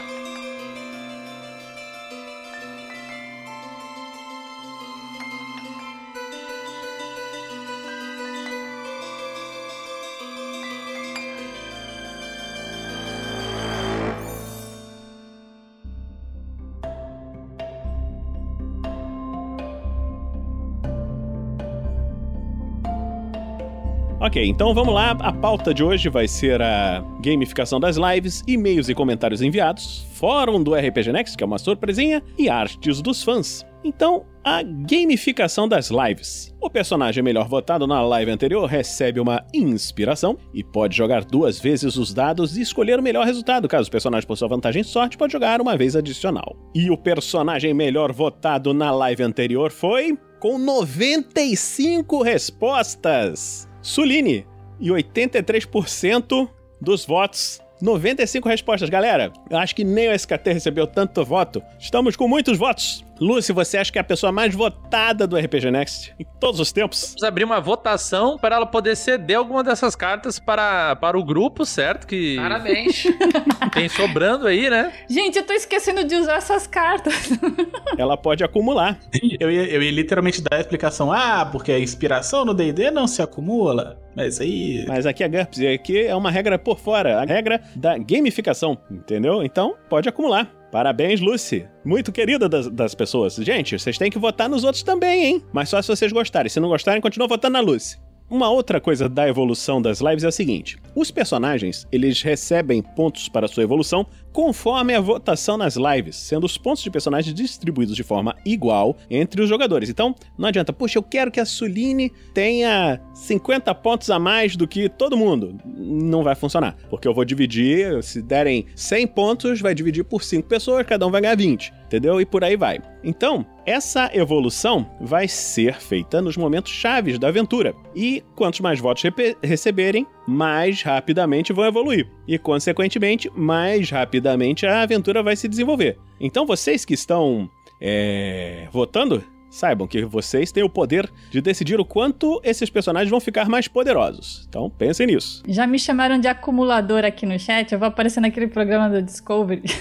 Ok, então vamos lá. A pauta de hoje vai ser a gamificação das lives, e-mails e comentários enviados, fórum do RPG Next, que é uma surpresinha, e artes dos fãs. Então, a gamificação das lives. O personagem melhor votado na live anterior recebe uma inspiração e pode jogar duas vezes os dados e escolher o melhor resultado. Caso o personagem possua vantagem em sorte, pode jogar uma vez adicional. E o personagem melhor votado na live anterior foi com 95 respostas. Suline, e 83% dos votos. 95 respostas, galera. Acho que nem o SKT recebeu tanto voto. Estamos com muitos votos. Lúcio, você acha que é a pessoa mais votada do RPG Next em todos os tempos? Vamos abrir uma votação para ela poder ceder alguma dessas cartas para, para o grupo, certo? Que Parabéns. tem sobrando aí, né? Gente, eu tô esquecendo de usar essas cartas. Ela pode acumular. Eu ia, eu ia literalmente dar a explicação. Ah, porque a inspiração no D&D não se acumula. Mas aí... Mas aqui é GURPS e aqui é uma regra por fora, a regra da gamificação, entendeu? Então, pode acumular. Parabéns, Lucy. Muito querida das, das pessoas. Gente, vocês têm que votar nos outros também, hein? Mas só se vocês gostarem. Se não gostarem, continua votando na Lucy. Uma outra coisa da evolução das lives é o seguinte: os personagens, eles recebem pontos para sua evolução conforme a votação nas lives, sendo os pontos de personagens distribuídos de forma igual entre os jogadores. Então, não adianta, puxa, eu quero que a Suline tenha 50 pontos a mais do que todo mundo. Não vai funcionar, porque eu vou dividir, se derem 100 pontos, vai dividir por 5 pessoas, cada um vai ganhar 20, entendeu? E por aí vai. Então, essa evolução vai ser feita nos momentos chaves da aventura. E quantos mais votos receberem, mais rapidamente vão evoluir. E, consequentemente, mais rapidamente a aventura vai se desenvolver. Então, vocês que estão é, votando, saibam que vocês têm o poder de decidir o quanto esses personagens vão ficar mais poderosos. Então, pensem nisso. Já me chamaram de acumulador aqui no chat. Eu vou aparecer naquele programa do Discovery.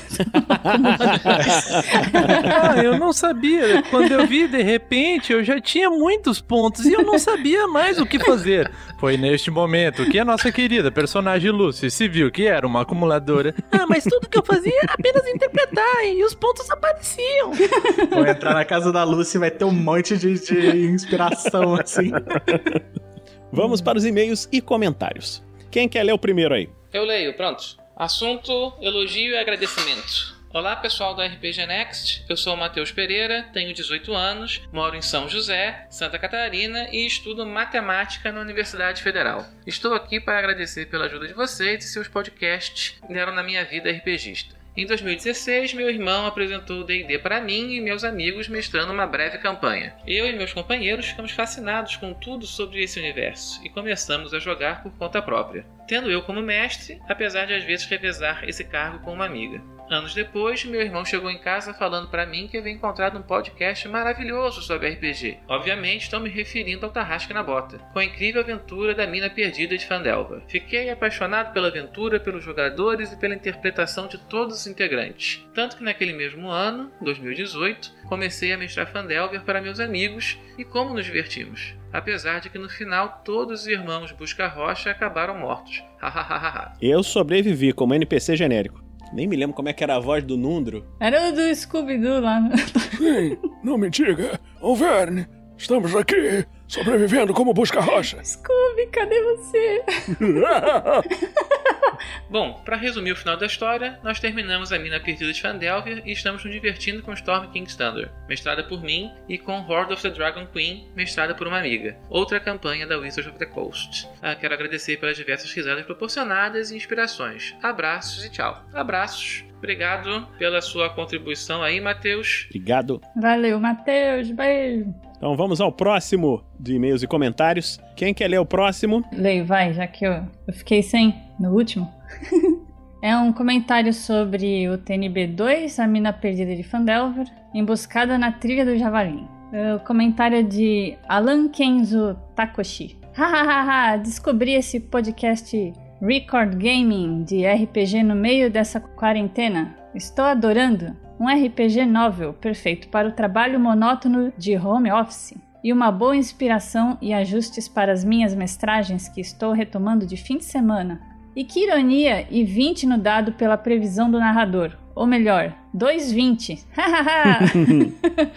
Ah, eu não sabia. Quando eu vi, de repente, eu já tinha muitos pontos e eu não sabia mais o que fazer. Foi neste momento que a nossa querida personagem Lucy se viu que era uma acumuladora. Ah, mas tudo que eu fazia era apenas interpretar e os pontos apareciam. Vou entrar na casa da Lucy e vai ter um monte de, de inspiração, assim. Vamos para os e-mails e comentários. Quem quer ler o primeiro aí? Eu leio, pronto. Assunto: elogio e agradecimento. Olá pessoal do RPG Next, eu sou o Matheus Pereira, tenho 18 anos, moro em São José, Santa Catarina e estudo matemática na Universidade Federal. Estou aqui para agradecer pela ajuda de vocês e seus podcasts que deram na minha vida RPGista. Em 2016, meu irmão apresentou o D&D para mim e meus amigos mestrando uma breve campanha. Eu e meus companheiros ficamos fascinados com tudo sobre esse universo e começamos a jogar por conta própria, tendo eu como mestre, apesar de às vezes revezar esse cargo com uma amiga. Anos depois, meu irmão chegou em casa falando para mim que havia encontrado um podcast maravilhoso sobre RPG. Obviamente, estou me referindo ao Tarrasque na Bota, com a incrível aventura da mina perdida de Fandelva. Fiquei apaixonado pela aventura, pelos jogadores e pela interpretação de todos os integrantes. Tanto que naquele mesmo ano, 2018, comecei a mestrar Fandelver para meus amigos e como nos divertimos. Apesar de que no final todos os irmãos Busca Rocha acabaram mortos. Eu sobrevivi como NPC genérico. Nem me lembro como é que era a voz do Nundro. Era o do Scooby-Doo lá. Ei, não me diga. Alverne, estamos aqui, sobrevivendo como busca-rocha. Scooby, cadê você? Bom, para resumir o final da história, nós terminamos a mina perdida de Fandelver e estamos nos divertindo com Storm King's Thunder, mestrada por mim, e com Horde of the Dragon Queen, mestrada por uma amiga, outra campanha da Wizards of the Coast. Ah, quero agradecer pelas diversas risadas proporcionadas e inspirações. Abraços e tchau. Abraços. Obrigado pela sua contribuição aí, Matheus. Obrigado. Valeu, Matheus. Beijo. Então vamos ao próximo de e-mails e comentários. Quem quer ler o próximo? Leio, vai, já que eu, eu fiquei sem no último. é um comentário sobre o TNB2, a mina perdida de Fandelver, emboscada na trilha do Javali. O comentário é de Alan Kenzo Takoshi. Hahaha, descobri esse podcast Record Gaming de RPG no meio dessa quarentena. Estou adorando. Um RPG novel perfeito para o trabalho monótono de home office. E uma boa inspiração e ajustes para as minhas mestragens que estou retomando de fim de semana. E que ironia e 20 no dado pela previsão do narrador. Ou melhor, 2,20.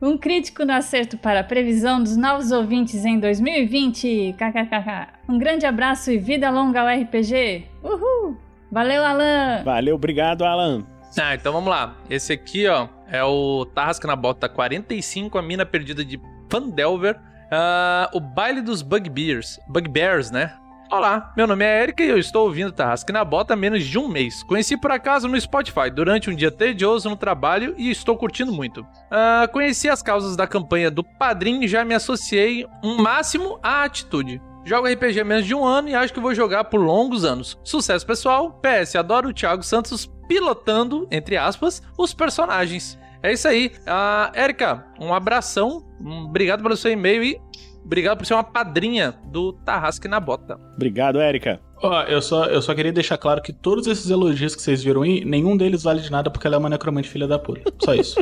um crítico no acerto para a previsão dos novos ouvintes em 2020. KKKK. Um grande abraço e vida longa ao RPG. Uhul! Valeu, Alan! Valeu, obrigado, Alan. Ah, então vamos lá. Esse aqui, ó, é o Tarrasca na Bota 45, a mina perdida de Fandelver. Ah, o baile dos Bugbears. Bugbears, né? Olá, meu nome é Erika e eu estou ouvindo Tarrasque na Bota há menos de um mês. Conheci por acaso no Spotify durante um dia tedioso no trabalho e estou curtindo muito. Ah, conheci as causas da campanha do Padrim e já me associei um máximo à atitude. Jogo RPG há menos de um ano e acho que vou jogar por longos anos. Sucesso pessoal. PS, adoro o Thiago Santos pilotando, entre aspas, os personagens. É isso aí. Uh, Érica, um abração. Um, obrigado pelo seu e-mail e obrigado por ser uma padrinha do Tarrasque na Bota. Obrigado, Érica. Ó, eu só, eu só queria deixar claro que todos esses elogios que vocês viram aí, nenhum deles vale de nada porque ela é uma necromante filha da puta. Só isso.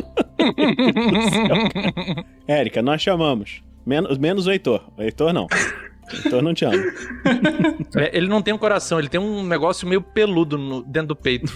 Érica, nós chamamos. Menos, menos o Heitor. O Heitor não. O Heitor não te ama. É, ele não tem um coração, ele tem um negócio meio peludo no- dentro do peito.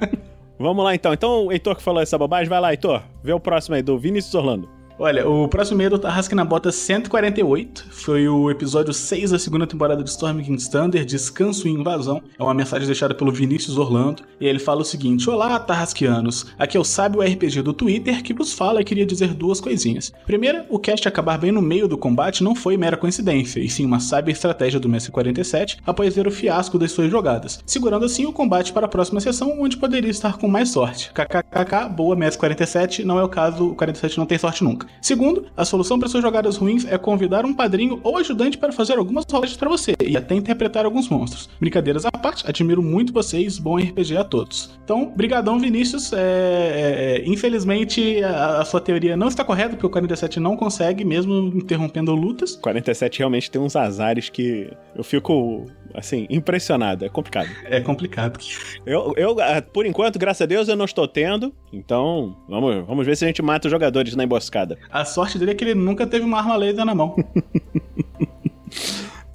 Vamos lá então. Então o Heitor que falou essa bobagem, vai lá, Heitor. Vê o próximo aí, do Vinícius Orlando. Olha, o próximo e-mail do Tarrasque na Bota 148 foi o episódio 6 da segunda temporada de Storm King's Thunder, Descanso e Invasão. É uma mensagem deixada pelo Vinícius Orlando. E ele fala o seguinte: Olá, Tarrasquianos. Aqui é o Sábio RPG do Twitter que vos fala e queria dizer duas coisinhas. Primeira, o cast acabar bem no meio do combate não foi mera coincidência, e sim uma sábia estratégia do Mestre 47 após ver o fiasco das suas jogadas, segurando assim o combate para a próxima sessão, onde poderia estar com mais sorte. KKKK, boa Mestre 47, não é o caso, o 47 não tem sorte nunca. Segundo, a solução para suas jogadas ruins é convidar um padrinho ou ajudante para fazer algumas rolagens para você e até interpretar alguns monstros. Brincadeiras à parte, admiro muito vocês, bom RPG a todos. Então, brigadão Vinícius, é, é, é, infelizmente a, a sua teoria não está correta, porque o 47 não consegue, mesmo interrompendo lutas. 47 realmente tem uns azares que eu fico, assim, impressionado. É complicado. É complicado. Eu, eu, ah, por enquanto, graças a Deus, eu não estou tendo. Então, vamos, vamos ver se a gente mata os jogadores na emboscada. A sorte dele é que ele nunca teve uma arma laser na mão.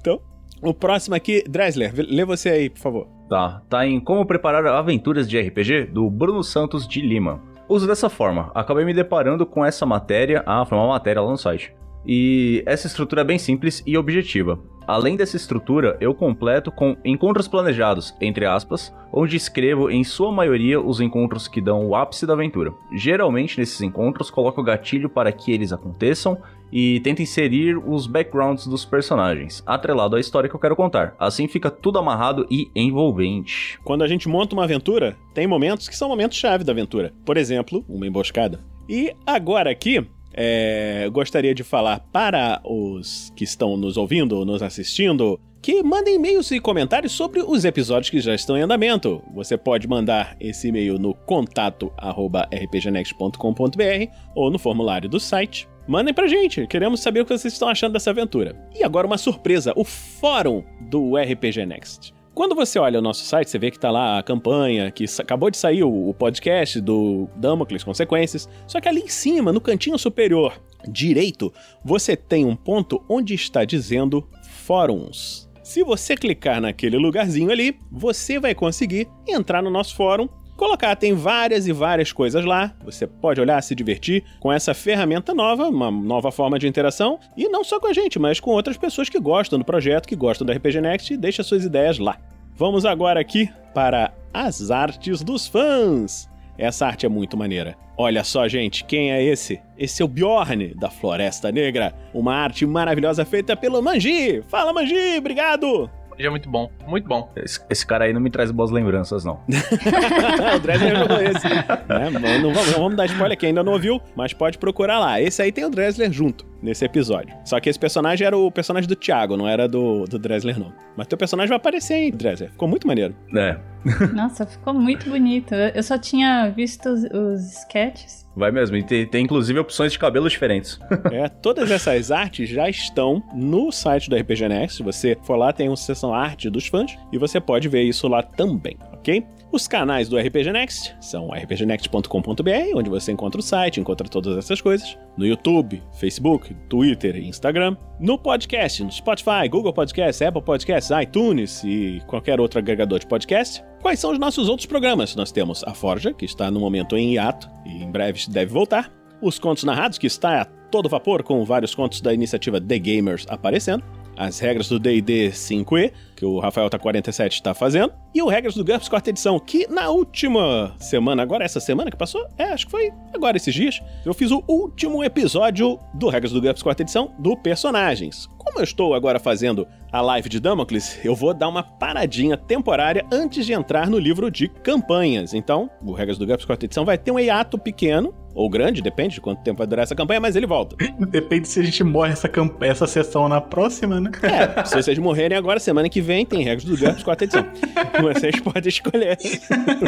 Então, o próximo aqui, Dresler, lê você aí, por favor. Tá, tá em Como Preparar Aventuras de RPG, do Bruno Santos de Lima. Uso dessa forma, acabei me deparando com essa matéria, ah, foi uma matéria lá no site. E essa estrutura é bem simples e objetiva. Além dessa estrutura, eu completo com encontros planejados, entre aspas, onde escrevo em sua maioria os encontros que dão o ápice da aventura. Geralmente nesses encontros coloco o gatilho para que eles aconteçam e tento inserir os backgrounds dos personagens, atrelado à história que eu quero contar. Assim fica tudo amarrado e envolvente. Quando a gente monta uma aventura, tem momentos que são momentos-chave da aventura. Por exemplo, uma emboscada. E agora aqui, é, gostaria de falar para os que estão nos ouvindo ou nos assistindo que mandem e-mails e comentários sobre os episódios que já estão em andamento. Você pode mandar esse e-mail no contato arroba rpgnext.com.br ou no formulário do site. Mandem pra gente, queremos saber o que vocês estão achando dessa aventura. E agora uma surpresa, o fórum do RPG Next. Quando você olha o nosso site, você vê que tá lá a campanha, que acabou de sair o, o podcast do Damocles Consequências. Só que ali em cima, no cantinho superior direito, você tem um ponto onde está dizendo Fóruns. Se você clicar naquele lugarzinho ali, você vai conseguir entrar no nosso fórum. Colocar, tem várias e várias coisas lá. Você pode olhar, se divertir com essa ferramenta nova, uma nova forma de interação. E não só com a gente, mas com outras pessoas que gostam do projeto, que gostam da RPG Next e deixa suas ideias lá. Vamos agora aqui para as artes dos fãs. Essa arte é muito maneira. Olha só, gente, quem é esse? Esse é o Bjorn, da Floresta Negra. Uma arte maravilhosa feita pelo Manji. Fala, Manji, obrigado! Já é muito bom, muito bom. Esse, esse cara aí não me traz boas lembranças, não. o Dresler jogou esse. Né? Não, não vamos, não vamos dar spoiler que ainda não ouviu, mas pode procurar lá. Esse aí tem o Dresler junto nesse episódio. Só que esse personagem era o personagem do Thiago, não era do, do Dresler, não. Mas teu personagem vai aparecer aí, Dresler. Ficou muito maneiro. É, Nossa, ficou muito bonito. Eu só tinha visto os, os sketches. vai mesmo. E tem, tem inclusive opções de cabelo diferentes. É, todas essas artes já estão no site do RPG Next. Se você for lá, tem uma seção arte dos fãs e você pode ver isso lá também, ok? Os canais do RPG Next são rpgnext.com.br, onde você encontra o site, encontra todas essas coisas. No YouTube, Facebook, Twitter e Instagram. No podcast, no Spotify, Google Podcast, Apple Podcasts, iTunes e qualquer outro agregador de podcast. Quais são os nossos outros programas? Nós temos a Forja, que está no momento em hiato e em breve deve voltar. Os Contos Narrados, que está a todo vapor com vários contos da iniciativa The Gamers aparecendo. As regras do D&D 5e, que o Rafael tá 47 está fazendo. E o Regras do GURPS quarta edição, que na última semana, agora essa semana que passou, é, acho que foi agora esses dias, eu fiz o último episódio do Regras do GURPS quarta edição do Personagens. Como eu estou agora fazendo a live de Damocles, eu vou dar uma paradinha temporária antes de entrar no livro de campanhas. Então, o Regras do GURPS quarta edição vai ter um hiato pequeno, ou grande, depende de quanto tempo vai durar essa campanha, mas ele volta. Depende se a gente morre essa, camp... essa sessão na próxima, né? É, se vocês morrerem agora, semana que vem, tem regras do GURPS quarta edição. Vocês podem escolher.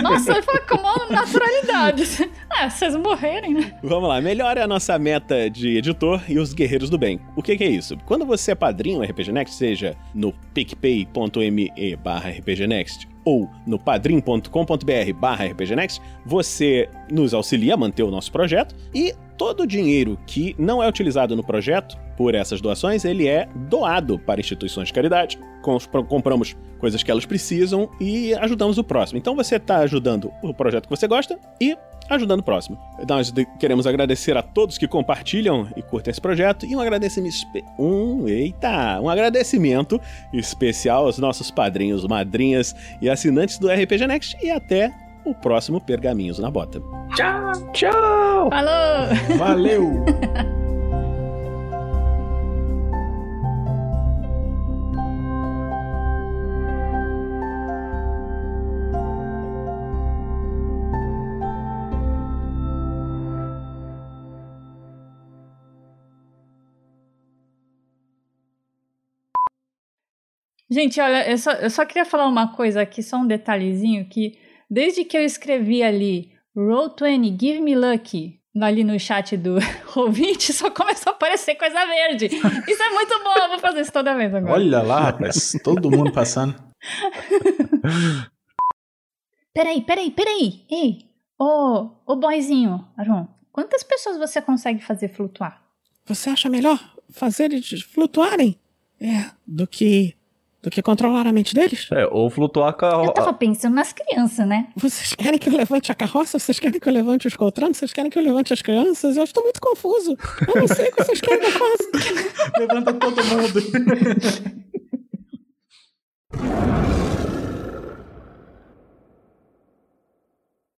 Nossa, ele falou com uma naturalidade. Ah, vocês morrerem, né? Vamos lá, melhore a nossa meta de editor e os guerreiros do bem. O que, que é isso? Quando você é padrinho RPG Next, seja no picpay.me barra rpgnext ou no padrim.com.br barra rpgnext, você nos auxilia a manter o nosso projeto e todo o dinheiro que não é utilizado no projeto por essas doações, ele é doado para instituições de caridade. Compramos coisas que elas precisam e ajudamos o próximo. Então você está ajudando o projeto que você gosta e ajudando o próximo. Nós queremos agradecer a todos que compartilham e curtem esse projeto e um agradecimento um eita, um agradecimento especial aos nossos padrinhos, madrinhas e assinantes do RPG Next e até o próximo Pergaminhos na Bota. Tchau, tchau. Falou. Valeu. Gente, olha, eu só, eu só queria falar uma coisa aqui, só um detalhezinho, que desde que eu escrevi ali Roll20, Give Me Lucky, ali no chat do ouvinte, só começou a aparecer coisa verde. Isso é muito bom, eu vou fazer isso toda vez agora. Olha lá, rapaz, todo mundo passando. peraí, peraí, peraí. Ei, ô, ô boyzinho, Aron, quantas pessoas você consegue fazer flutuar? Você acha melhor fazer eles flutuarem? É, do que do que controlar a mente deles? É, ou flutuar a carroça. Eu tava pensando nas crianças, né? Vocês querem que eu levante a carroça? Vocês querem que eu levante os coltranos? Vocês querem que eu levante as crianças? Eu estou muito confuso. Eu não sei o que vocês querem da coisa. Levanta todo mundo.